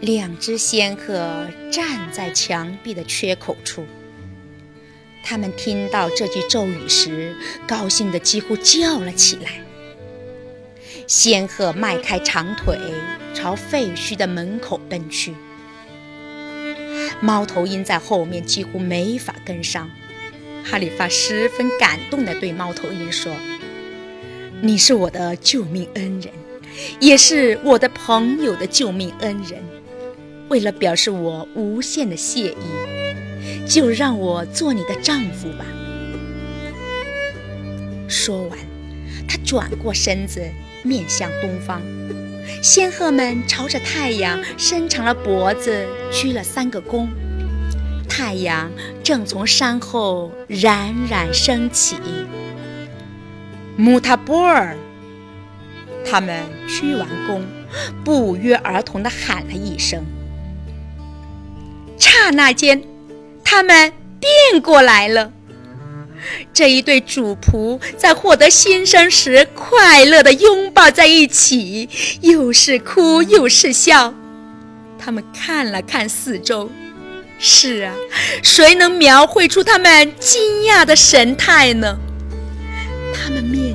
两只仙鹤站在墙壁的缺口处。他们听到这句咒语时，高兴得几乎叫了起来。仙鹤迈开长腿，朝废墟的门口奔去。猫头鹰在后面几乎没法跟上。哈里发十分感动地对猫头鹰说：“你是我的救命恩人，也是我的朋友的救命恩人。为了表示我无限的谢意。”就让我做你的丈夫吧。说完，他转过身子，面向东方。仙鹤们朝着太阳伸长了脖子，鞠了三个躬。太阳正从山后冉冉升起。穆塔波尔，他们鞠完躬，不约而同地喊了一声。刹那间。他们变过来了。这一对主仆在获得新生时，快乐地拥抱在一起，又是哭又是笑。他们看了看四周，是啊，谁能描绘出他们惊讶的神态呢？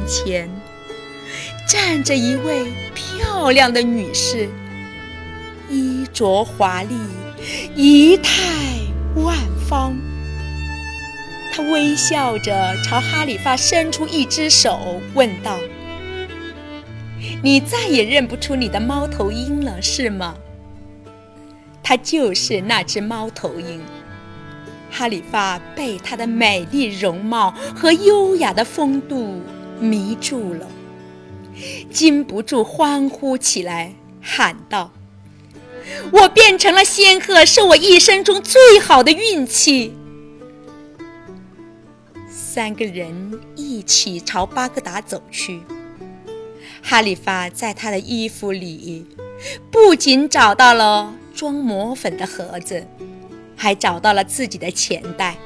前站着一位漂亮的女士，衣着华丽，仪态万。方，她微笑着朝哈里发伸出一只手，问道：“你再也认不出你的猫头鹰了，是吗？”他就是那只猫头鹰。哈里发被她的美丽容貌和优雅的风度迷住了，禁不住欢呼起来，喊道。我变成了仙鹤，是我一生中最好的运气。三个人一起朝巴格达走去。哈里发在他的衣服里不仅找到了装魔粉的盒子，还找到了自己的钱袋。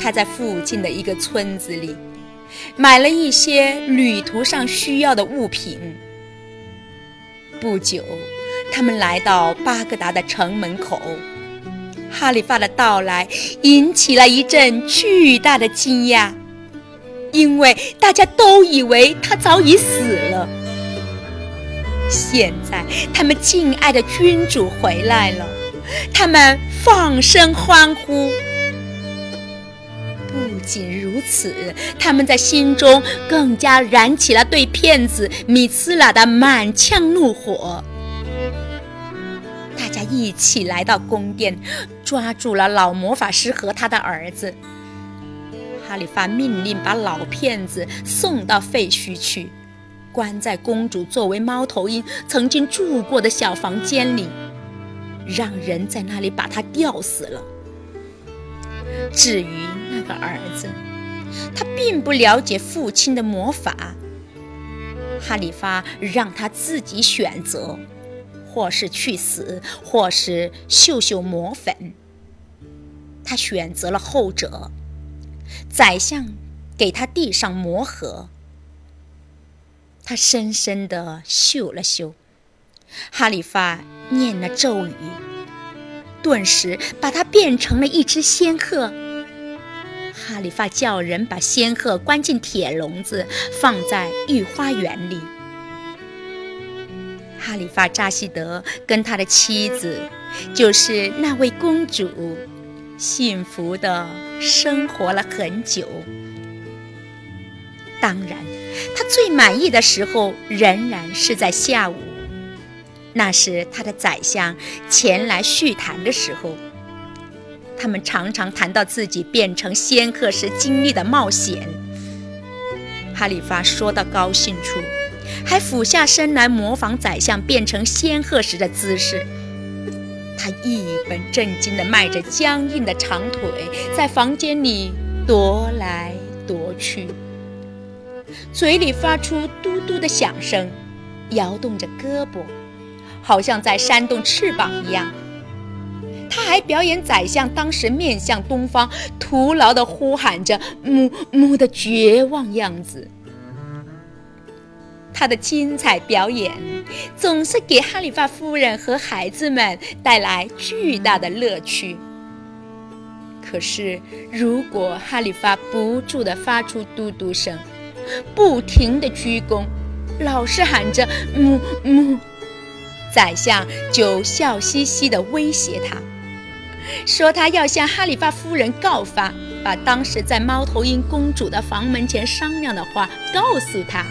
他在附近的一个村子里买了一些旅途上需要的物品。不久。他们来到巴格达的城门口，哈里发的到来引起了一阵巨大的惊讶，因为大家都以为他早已死了。现在他们敬爱的君主回来了，他们放声欢呼。不仅如此，他们在心中更加燃起了对骗子米斯拉的满腔怒火。大家一起来到宫殿，抓住了老魔法师和他的儿子。哈里发命令把老骗子送到废墟去，关在公主作为猫头鹰曾经住过的小房间里，让人在那里把他吊死了。至于个儿子，他并不了解父亲的魔法，哈里发让他自己选择。或是去死，或是嗅嗅魔粉。他选择了后者。宰相给他递上魔盒，他深深地嗅了嗅。哈里发念了咒语，顿时把它变成了一只仙鹤。哈里发叫人把仙鹤关进铁笼子，放在御花园里。哈里发扎西德跟他的妻子，就是那位公主，幸福的生活了很久。当然，他最满意的时候仍然是在下午，那是他的宰相前来叙谈的时候。他们常常谈到自己变成仙鹤时经历的冒险。哈里发说到高兴处。还俯下身来模仿宰相变成仙鹤时的姿势。他一本正经地迈着僵硬的长腿，在房间里踱来踱去，嘴里发出嘟嘟的响声，摇动着胳膊，好像在扇动翅膀一样。他还表演宰相当时面向东方，徒劳地呼喊着“母母”的绝望样子。他的精彩表演总是给哈里发夫人和孩子们带来巨大的乐趣。可是，如果哈里发不住地发出嘟嘟声，不停地鞠躬，老是喊着“母母”，宰相就笑嘻嘻地威胁他，说他要向哈里发夫人告发，把当时在猫头鹰公主的房门前商量的话告诉他。